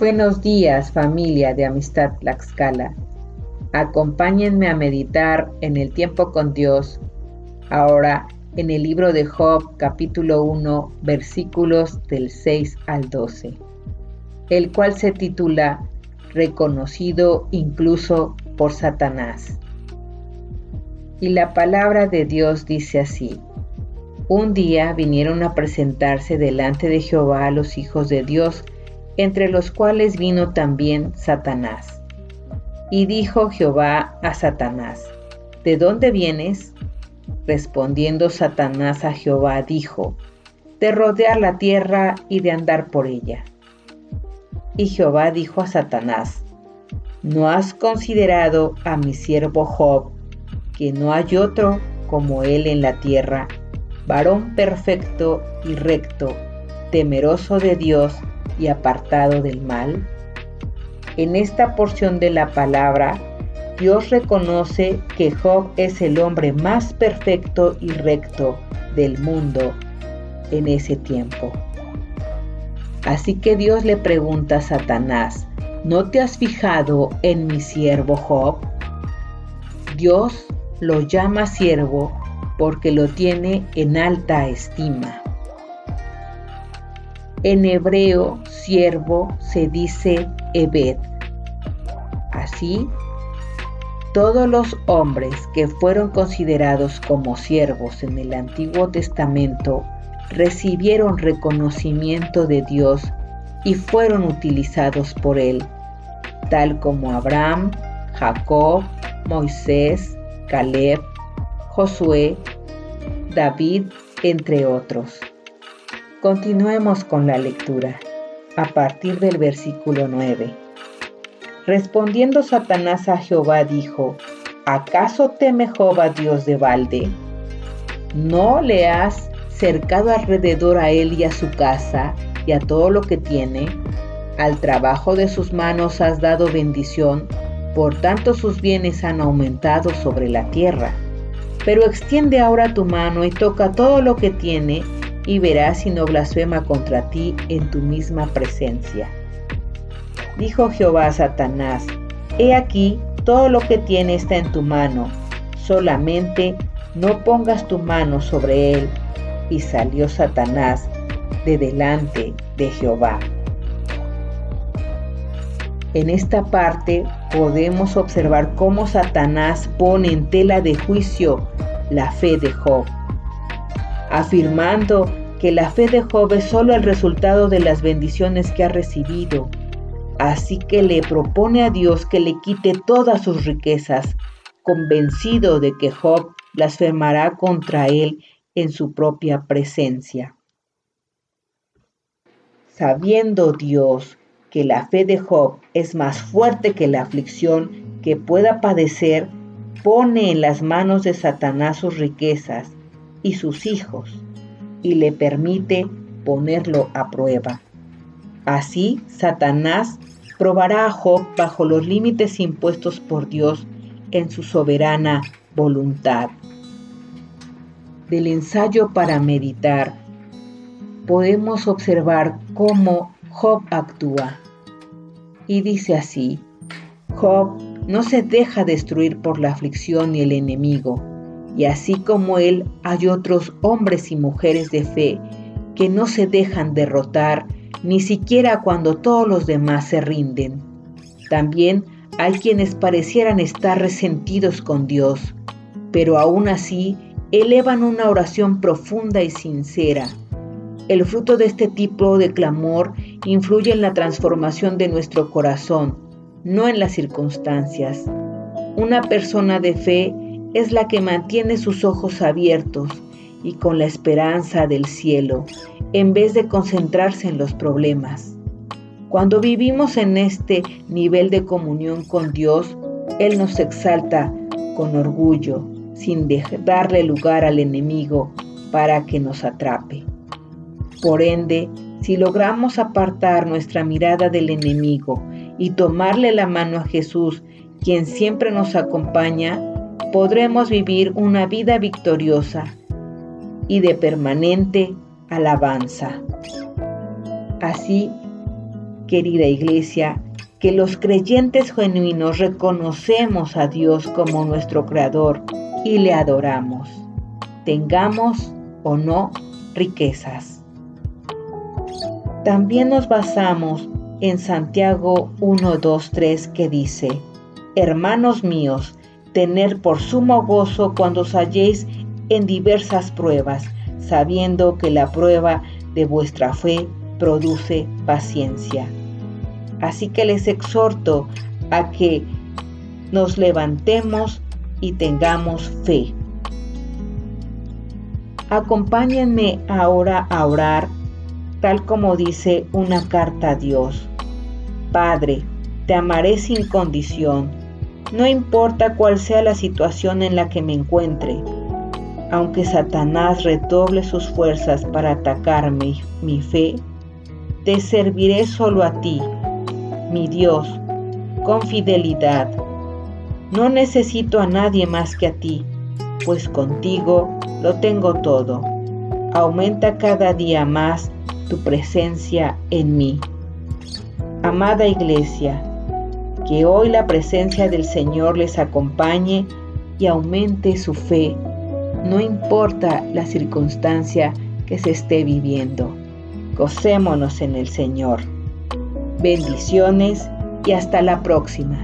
Buenos días familia de Amistad Tlaxcala. Acompáñenme a meditar en el tiempo con Dios, ahora en el libro de Job capítulo 1 versículos del 6 al 12, el cual se titula Reconocido incluso por Satanás. Y la palabra de Dios dice así. Un día vinieron a presentarse delante de Jehová los hijos de Dios, entre los cuales vino también Satanás. Y dijo Jehová a Satanás, ¿De dónde vienes? Respondiendo Satanás a Jehová, dijo, de rodear la tierra y de andar por ella. Y Jehová dijo a Satanás, ¿no has considerado a mi siervo Job, que no hay otro como él en la tierra, varón perfecto y recto, temeroso de Dios y apartado del mal? En esta porción de la palabra, Dios reconoce que Job es el hombre más perfecto y recto del mundo en ese tiempo. Así que Dios le pregunta a Satanás, ¿no te has fijado en mi siervo Job? Dios lo llama siervo porque lo tiene en alta estima. En hebreo, siervo se dice Ebed. Así, todos los hombres que fueron considerados como siervos en el Antiguo Testamento recibieron reconocimiento de Dios y fueron utilizados por Él, tal como Abraham, Jacob, Moisés, Caleb, Josué, David, entre otros. Continuemos con la lectura a partir del versículo 9. Respondiendo Satanás a Jehová dijo, ¿acaso teme Jehová Dios de balde? ¿No le has cercado alrededor a él y a su casa y a todo lo que tiene? Al trabajo de sus manos has dado bendición, por tanto sus bienes han aumentado sobre la tierra. Pero extiende ahora tu mano y toca todo lo que tiene y verás si no blasfema contra ti en tu misma presencia. Dijo Jehová a Satanás, He aquí, todo lo que tiene está en tu mano, solamente no pongas tu mano sobre él. Y salió Satanás de delante de Jehová. En esta parte podemos observar cómo Satanás pone en tela de juicio la fe de Job, afirmando que la fe de Job es solo el resultado de las bendiciones que ha recibido. Así que le propone a Dios que le quite todas sus riquezas, convencido de que Job blasfemará contra él en su propia presencia. Sabiendo Dios que la fe de Job es más fuerte que la aflicción que pueda padecer, pone en las manos de Satanás sus riquezas y sus hijos y le permite ponerlo a prueba. Así, Satanás probará a Job bajo los límites impuestos por Dios en su soberana voluntad. Del ensayo para meditar, podemos observar cómo Job actúa. Y dice así, Job no se deja destruir por la aflicción ni el enemigo, y así como él hay otros hombres y mujeres de fe que no se dejan derrotar ni siquiera cuando todos los demás se rinden. También hay quienes parecieran estar resentidos con Dios, pero aún así elevan una oración profunda y sincera. El fruto de este tipo de clamor influye en la transformación de nuestro corazón, no en las circunstancias. Una persona de fe es la que mantiene sus ojos abiertos y con la esperanza del cielo, en vez de concentrarse en los problemas. Cuando vivimos en este nivel de comunión con Dios, Él nos exalta con orgullo, sin darle lugar al enemigo para que nos atrape. Por ende, si logramos apartar nuestra mirada del enemigo y tomarle la mano a Jesús, quien siempre nos acompaña, podremos vivir una vida victoriosa y de permanente alabanza. Así querida iglesia, que los creyentes genuinos reconocemos a Dios como nuestro Creador y le adoramos, tengamos o no riquezas. También nos basamos en Santiago 1, 2, 3 que dice, Hermanos míos, tener por sumo gozo cuando os halléis en diversas pruebas, sabiendo que la prueba de vuestra fe produce paciencia. Así que les exhorto a que nos levantemos y tengamos fe. Acompáñenme ahora a orar tal como dice una carta a Dios. Padre, te amaré sin condición, no importa cuál sea la situación en la que me encuentre. Aunque Satanás redoble sus fuerzas para atacarme mi fe, te serviré solo a ti mi Dios, con fidelidad. No necesito a nadie más que a ti, pues contigo lo tengo todo. Aumenta cada día más tu presencia en mí. Amada iglesia, que hoy la presencia del Señor les acompañe y aumente su fe, no importa la circunstancia que se esté viviendo. Gocémonos en el Señor. Bendiciones y hasta la próxima.